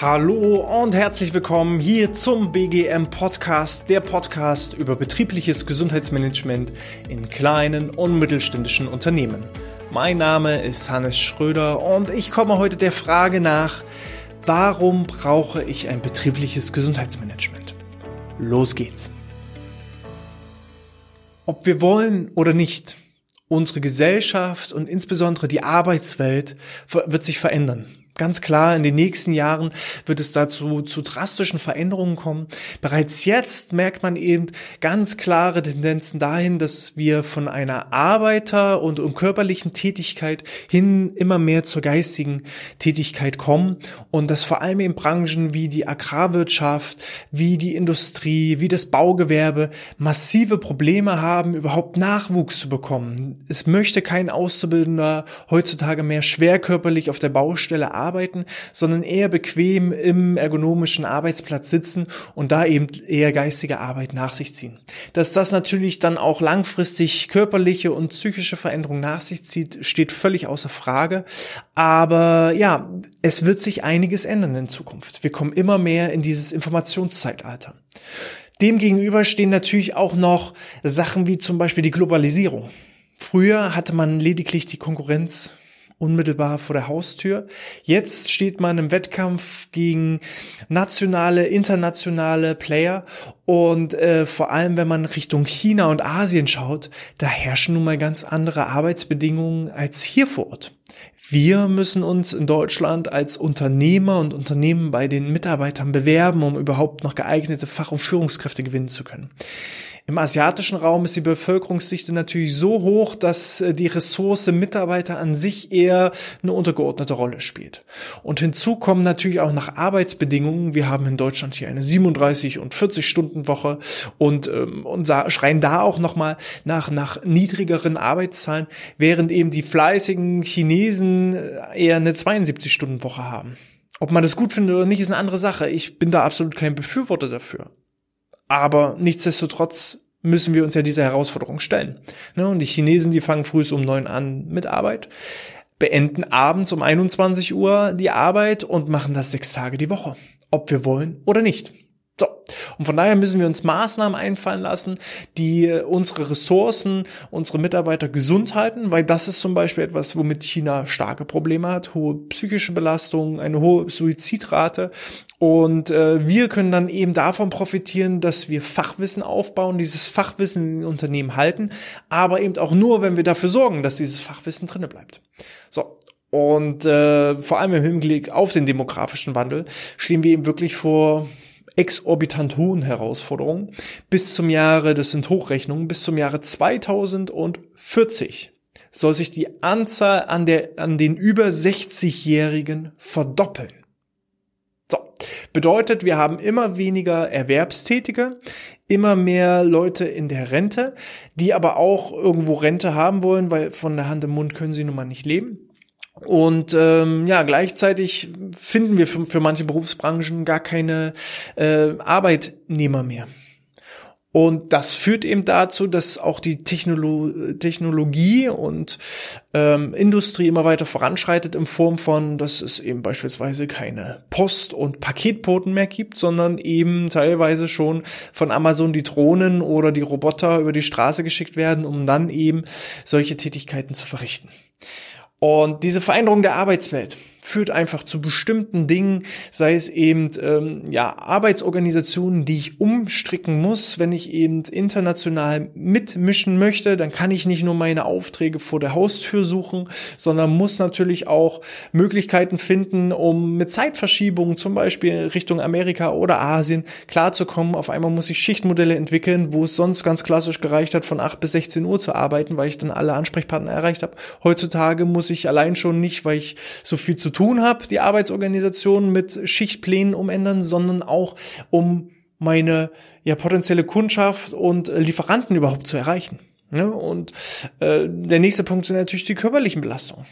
Hallo und herzlich willkommen hier zum BGM Podcast, der Podcast über betriebliches Gesundheitsmanagement in kleinen und mittelständischen Unternehmen. Mein Name ist Hannes Schröder und ich komme heute der Frage nach, warum brauche ich ein betriebliches Gesundheitsmanagement? Los geht's. Ob wir wollen oder nicht, unsere Gesellschaft und insbesondere die Arbeitswelt wird sich verändern. Ganz klar, in den nächsten Jahren wird es dazu zu drastischen Veränderungen kommen. Bereits jetzt merkt man eben ganz klare Tendenzen dahin, dass wir von einer Arbeiter- und, und körperlichen Tätigkeit hin immer mehr zur geistigen Tätigkeit kommen und dass vor allem in Branchen wie die Agrarwirtschaft, wie die Industrie, wie das Baugewerbe massive Probleme haben, überhaupt Nachwuchs zu bekommen. Es möchte kein Auszubildender heutzutage mehr schwerkörperlich auf der Baustelle arbeiten arbeiten, sondern eher bequem im ergonomischen Arbeitsplatz sitzen und da eben eher geistige Arbeit nach sich ziehen. Dass das natürlich dann auch langfristig körperliche und psychische Veränderungen nach sich zieht, steht völlig außer Frage. Aber ja, es wird sich einiges ändern in Zukunft. Wir kommen immer mehr in dieses Informationszeitalter. Demgegenüber stehen natürlich auch noch Sachen wie zum Beispiel die Globalisierung. Früher hatte man lediglich die Konkurrenz unmittelbar vor der Haustür. Jetzt steht man im Wettkampf gegen nationale, internationale Player und äh, vor allem, wenn man Richtung China und Asien schaut, da herrschen nun mal ganz andere Arbeitsbedingungen als hier vor Ort. Wir müssen uns in Deutschland als Unternehmer und Unternehmen bei den Mitarbeitern bewerben, um überhaupt noch geeignete Fach- und Führungskräfte gewinnen zu können. Im asiatischen Raum ist die Bevölkerungsdichte natürlich so hoch, dass äh, die Ressource Mitarbeiter an sich eher eine untergeordnete Rolle spielt. Und hinzu kommen natürlich auch nach Arbeitsbedingungen. Wir haben in Deutschland hier eine 37 und 40 Stunden Woche und, ähm, und schreien da auch nochmal nach, nach niedrigeren Arbeitszahlen, während eben die fleißigen Chinesen äh, eher eine 72 Stunden Woche haben. Ob man das gut findet oder nicht, ist eine andere Sache. Ich bin da absolut kein Befürworter dafür. Aber nichtsdestotrotz müssen wir uns ja dieser Herausforderung stellen. Ne, und die Chinesen, die fangen früh um neun an mit Arbeit, beenden abends um 21 Uhr die Arbeit und machen das sechs Tage die Woche. Ob wir wollen oder nicht. So. Und von daher müssen wir uns Maßnahmen einfallen lassen, die äh, unsere Ressourcen, unsere Mitarbeiter gesund halten, weil das ist zum Beispiel etwas, womit China starke Probleme hat, hohe psychische Belastung, eine hohe Suizidrate. Und äh, wir können dann eben davon profitieren, dass wir Fachwissen aufbauen, dieses Fachwissen in den Unternehmen halten, aber eben auch nur, wenn wir dafür sorgen, dass dieses Fachwissen drinne bleibt. So, und äh, vor allem im Hinblick auf den demografischen Wandel stehen wir eben wirklich vor exorbitant hohen Herausforderungen bis zum Jahre, das sind Hochrechnungen, bis zum Jahre 2040 soll sich die Anzahl an, der, an den über 60-Jährigen verdoppeln. So, bedeutet, wir haben immer weniger Erwerbstätige, immer mehr Leute in der Rente, die aber auch irgendwo Rente haben wollen, weil von der Hand im Mund können sie nun mal nicht leben. Und ähm, ja, gleichzeitig finden wir für, für manche Berufsbranchen gar keine äh, Arbeitnehmer mehr. Und das führt eben dazu, dass auch die Technolo Technologie und ähm, Industrie immer weiter voranschreitet in Form von, dass es eben beispielsweise keine Post- und Paketboten mehr gibt, sondern eben teilweise schon von Amazon die Drohnen oder die Roboter über die Straße geschickt werden, um dann eben solche Tätigkeiten zu verrichten. Und diese Veränderung der Arbeitswelt führt einfach zu bestimmten Dingen, sei es eben ähm, ja Arbeitsorganisationen, die ich umstricken muss, wenn ich eben international mitmischen möchte, dann kann ich nicht nur meine Aufträge vor der Haustür suchen, sondern muss natürlich auch Möglichkeiten finden, um mit Zeitverschiebungen zum Beispiel Richtung Amerika oder Asien klarzukommen. Auf einmal muss ich Schichtmodelle entwickeln, wo es sonst ganz klassisch gereicht hat, von 8 bis 16 Uhr zu arbeiten, weil ich dann alle Ansprechpartner erreicht habe. Heutzutage muss ich allein schon nicht, weil ich so viel zu tun habe, die Arbeitsorganisation mit Schichtplänen umändern, sondern auch um meine ja potenzielle Kundschaft und Lieferanten überhaupt zu erreichen. Ja, und äh, der nächste Punkt sind natürlich die körperlichen Belastungen.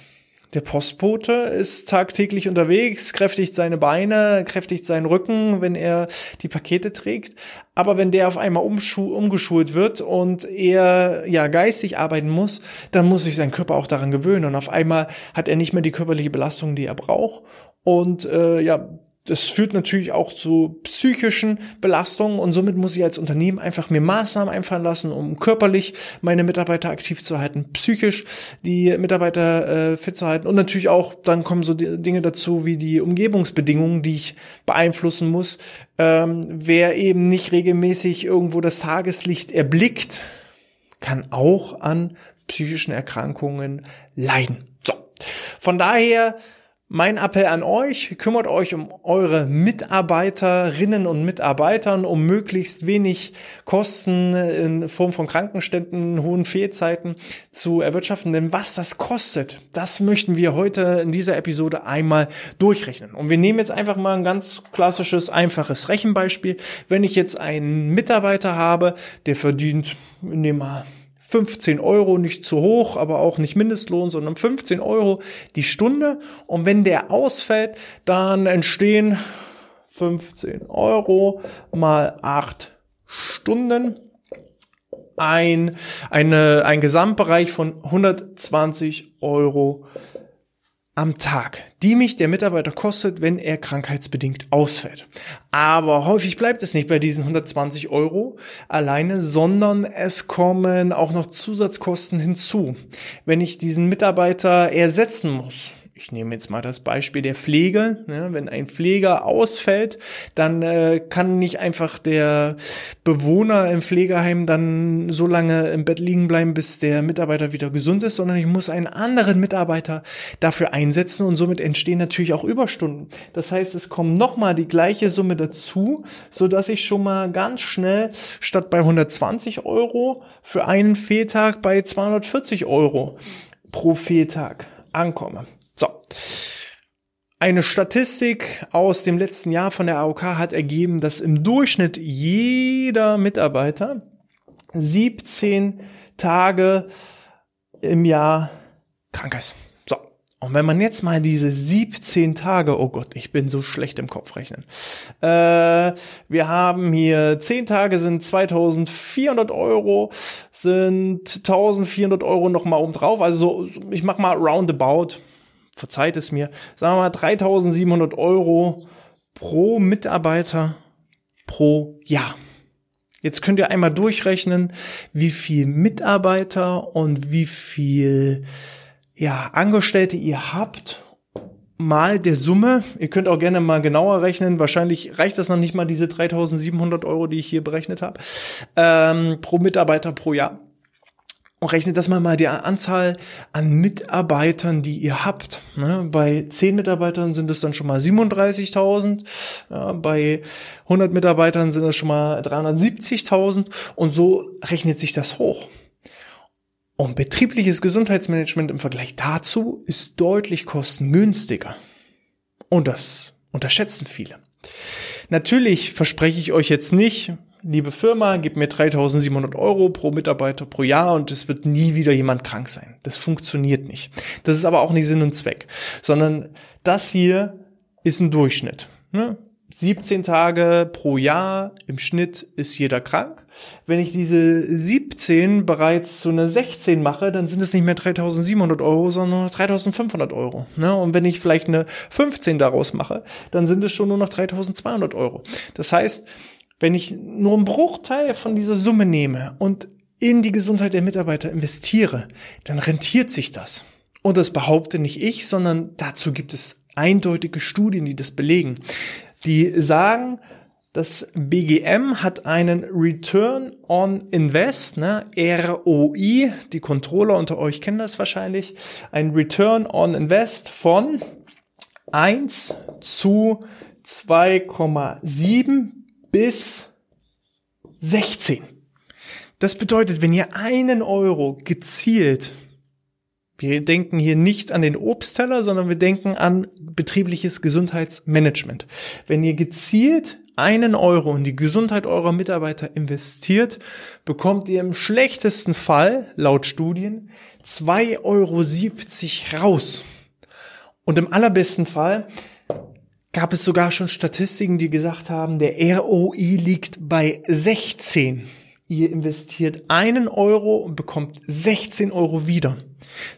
Der Postbote ist tagtäglich unterwegs, kräftigt seine Beine, kräftigt seinen Rücken, wenn er die Pakete trägt. Aber wenn der auf einmal umgeschult wird und er ja geistig arbeiten muss, dann muss sich sein Körper auch daran gewöhnen. Und auf einmal hat er nicht mehr die körperliche Belastung, die er braucht. Und äh, ja, das führt natürlich auch zu psychischen Belastungen und somit muss ich als Unternehmen einfach mir Maßnahmen einfallen lassen, um körperlich meine Mitarbeiter aktiv zu halten, psychisch die Mitarbeiter äh, fit zu halten und natürlich auch, dann kommen so Dinge dazu wie die Umgebungsbedingungen, die ich beeinflussen muss. Ähm, wer eben nicht regelmäßig irgendwo das Tageslicht erblickt, kann auch an psychischen Erkrankungen leiden. So. Von daher mein Appell an euch, kümmert euch um eure Mitarbeiterinnen und Mitarbeitern, um möglichst wenig Kosten in Form von Krankenständen, hohen Fehlzeiten zu erwirtschaften. Denn was das kostet, das möchten wir heute in dieser Episode einmal durchrechnen. Und wir nehmen jetzt einfach mal ein ganz klassisches, einfaches Rechenbeispiel. Wenn ich jetzt einen Mitarbeiter habe, der verdient, nehmen wir 15 Euro, nicht zu hoch, aber auch nicht Mindestlohn, sondern 15 Euro die Stunde. Und wenn der ausfällt, dann entstehen 15 Euro mal 8 Stunden. Ein, eine, ein Gesamtbereich von 120 Euro am Tag, die mich der Mitarbeiter kostet, wenn er krankheitsbedingt ausfällt. Aber häufig bleibt es nicht bei diesen 120 Euro alleine, sondern es kommen auch noch Zusatzkosten hinzu. Wenn ich diesen Mitarbeiter ersetzen muss, ich nehme jetzt mal das Beispiel der Pflege. Ja, wenn ein Pfleger ausfällt, dann äh, kann nicht einfach der Bewohner im Pflegeheim dann so lange im Bett liegen bleiben, bis der Mitarbeiter wieder gesund ist, sondern ich muss einen anderen Mitarbeiter dafür einsetzen und somit entstehen natürlich auch Überstunden. Das heißt, es kommt nochmal die gleiche Summe dazu, so dass ich schon mal ganz schnell statt bei 120 Euro für einen Fehltag bei 240 Euro pro Fehltag ankomme. So. Eine Statistik aus dem letzten Jahr von der AOK hat ergeben, dass im Durchschnitt jeder Mitarbeiter 17 Tage im Jahr krank ist. So. Und wenn man jetzt mal diese 17 Tage, oh Gott, ich bin so schlecht im Kopf rechnen. Äh, wir haben hier 10 Tage sind 2400 Euro, sind 1400 Euro nochmal oben drauf. Also so, ich mach mal roundabout verzeiht es mir, sagen wir mal 3700 Euro pro Mitarbeiter pro Jahr. Jetzt könnt ihr einmal durchrechnen, wie viel Mitarbeiter und wie viel ja, Angestellte ihr habt mal der Summe. Ihr könnt auch gerne mal genauer rechnen. Wahrscheinlich reicht das noch nicht mal diese 3.700 Euro, die ich hier berechnet habe, ähm, pro Mitarbeiter pro Jahr. Und rechnet das mal mal die Anzahl an Mitarbeitern, die ihr habt. Ne? Bei 10 Mitarbeitern sind es dann schon mal 37.000. Ja, bei 100 Mitarbeitern sind es schon mal 370.000. Und so rechnet sich das hoch. Und betriebliches Gesundheitsmanagement im Vergleich dazu ist deutlich kostengünstiger. Und das unterschätzen viele. Natürlich verspreche ich euch jetzt nicht, liebe Firma, gib mir 3700 Euro pro Mitarbeiter pro Jahr und es wird nie wieder jemand krank sein. Das funktioniert nicht. Das ist aber auch nicht Sinn und Zweck, sondern das hier ist ein Durchschnitt. Ne? 17 Tage pro Jahr im Schnitt ist jeder krank. Wenn ich diese 17 bereits zu einer 16 mache, dann sind es nicht mehr 3700 Euro, sondern nur 3500 Euro. Ne? Und wenn ich vielleicht eine 15 daraus mache, dann sind es schon nur noch 3200 Euro. Das heißt, wenn ich nur einen Bruchteil von dieser Summe nehme und in die Gesundheit der Mitarbeiter investiere, dann rentiert sich das. Und das behaupte nicht ich, sondern dazu gibt es eindeutige Studien, die das belegen. Die sagen, das BGM hat einen Return on Invest, ne, ROI, die Controller unter euch kennen das wahrscheinlich, ein Return on Invest von 1 zu 2,7 bis 16. Das bedeutet, wenn ihr einen Euro gezielt, wir denken hier nicht an den Obstteller, sondern wir denken an betriebliches Gesundheitsmanagement. Wenn ihr gezielt einen Euro in die Gesundheit eurer Mitarbeiter investiert, bekommt ihr im schlechtesten Fall, laut Studien, 2,70 Euro raus. Und im allerbesten Fall gab es sogar schon Statistiken, die gesagt haben, der ROI liegt bei 16. Ihr investiert einen Euro und bekommt 16 Euro wieder.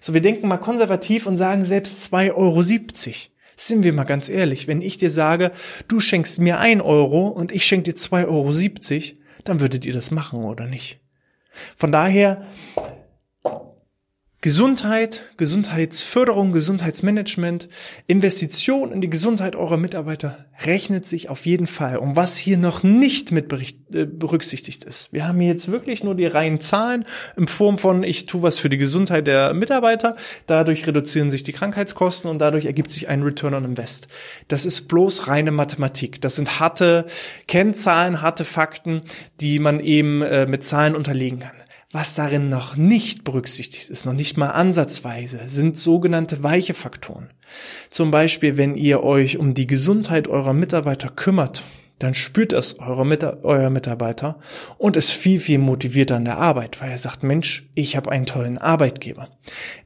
So, wir denken mal konservativ und sagen selbst 2,70 Euro. Sind wir mal ganz ehrlich, wenn ich dir sage, du schenkst mir ein Euro und ich schenke dir 2,70 Euro, dann würdet ihr das machen, oder nicht? Von daher, Gesundheit, Gesundheitsförderung, Gesundheitsmanagement, Investition in die Gesundheit eurer Mitarbeiter rechnet sich auf jeden Fall. Und was hier noch nicht mit äh, berücksichtigt ist. Wir haben hier jetzt wirklich nur die reinen Zahlen in Form von, ich tue was für die Gesundheit der Mitarbeiter, dadurch reduzieren sich die Krankheitskosten und dadurch ergibt sich ein Return on Invest. Das ist bloß reine Mathematik. Das sind harte Kennzahlen, harte Fakten, die man eben äh, mit Zahlen unterlegen kann. Was darin noch nicht berücksichtigt ist, noch nicht mal ansatzweise, sind sogenannte weiche Faktoren. Zum Beispiel, wenn ihr euch um die Gesundheit eurer Mitarbeiter kümmert, dann spürt es eure Mit euer Mitarbeiter und ist viel, viel motivierter an der Arbeit, weil er sagt, Mensch, ich habe einen tollen Arbeitgeber.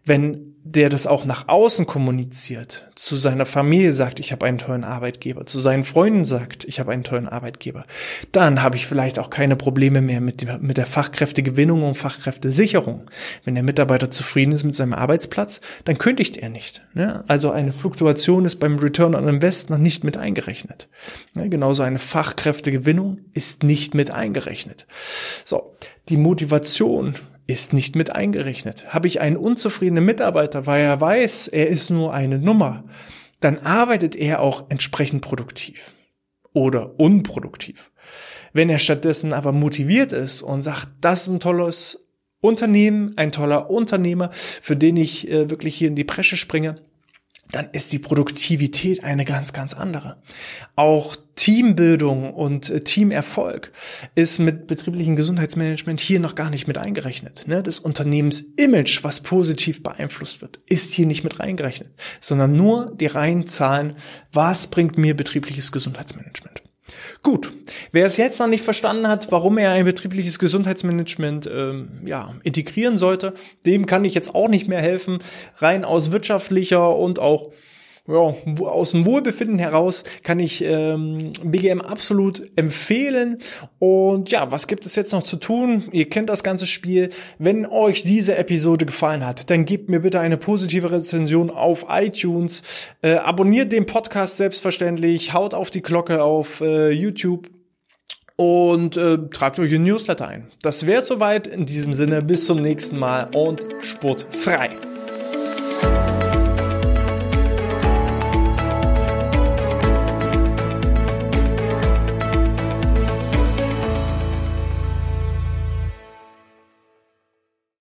Wenn der das auch nach außen kommuniziert, zu seiner Familie sagt, ich habe einen tollen Arbeitgeber, zu seinen Freunden sagt, ich habe einen tollen Arbeitgeber, dann habe ich vielleicht auch keine Probleme mehr mit, dem, mit der Fachkräftegewinnung und Fachkräftesicherung. Wenn der Mitarbeiter zufrieden ist mit seinem Arbeitsplatz, dann kündigt er nicht. Ne? Also eine Fluktuation ist beim Return on Invest noch nicht mit eingerechnet. Ne? Genauso eine Fachkräftegewinnung ist nicht mit eingerechnet. So, die Motivation ist nicht mit eingerechnet. Habe ich einen unzufriedenen Mitarbeiter, weil er weiß, er ist nur eine Nummer, dann arbeitet er auch entsprechend produktiv oder unproduktiv. Wenn er stattdessen aber motiviert ist und sagt, das ist ein tolles Unternehmen, ein toller Unternehmer, für den ich äh, wirklich hier in die Presche springe, dann ist die Produktivität eine ganz, ganz andere. Auch Teambildung und äh, Teamerfolg ist mit betrieblichem Gesundheitsmanagement hier noch gar nicht mit eingerechnet. Ne? Das Unternehmensimage, was positiv beeinflusst wird, ist hier nicht mit reingerechnet, sondern nur die reinen Zahlen, was bringt mir betriebliches Gesundheitsmanagement. Gut, wer es jetzt noch nicht verstanden hat, warum er ein betriebliches Gesundheitsmanagement ähm, ja, integrieren sollte, dem kann ich jetzt auch nicht mehr helfen. Rein aus wirtschaftlicher und auch ja, aus dem Wohlbefinden heraus kann ich ähm, BGM absolut empfehlen. Und ja, was gibt es jetzt noch zu tun? Ihr kennt das ganze Spiel. Wenn euch diese Episode gefallen hat, dann gebt mir bitte eine positive Rezension auf iTunes. Äh, abonniert den Podcast selbstverständlich. Haut auf die Glocke auf äh, YouTube und äh, tragt euch ein Newsletter ein. Das wäre soweit. In diesem Sinne, bis zum nächsten Mal und sportfrei.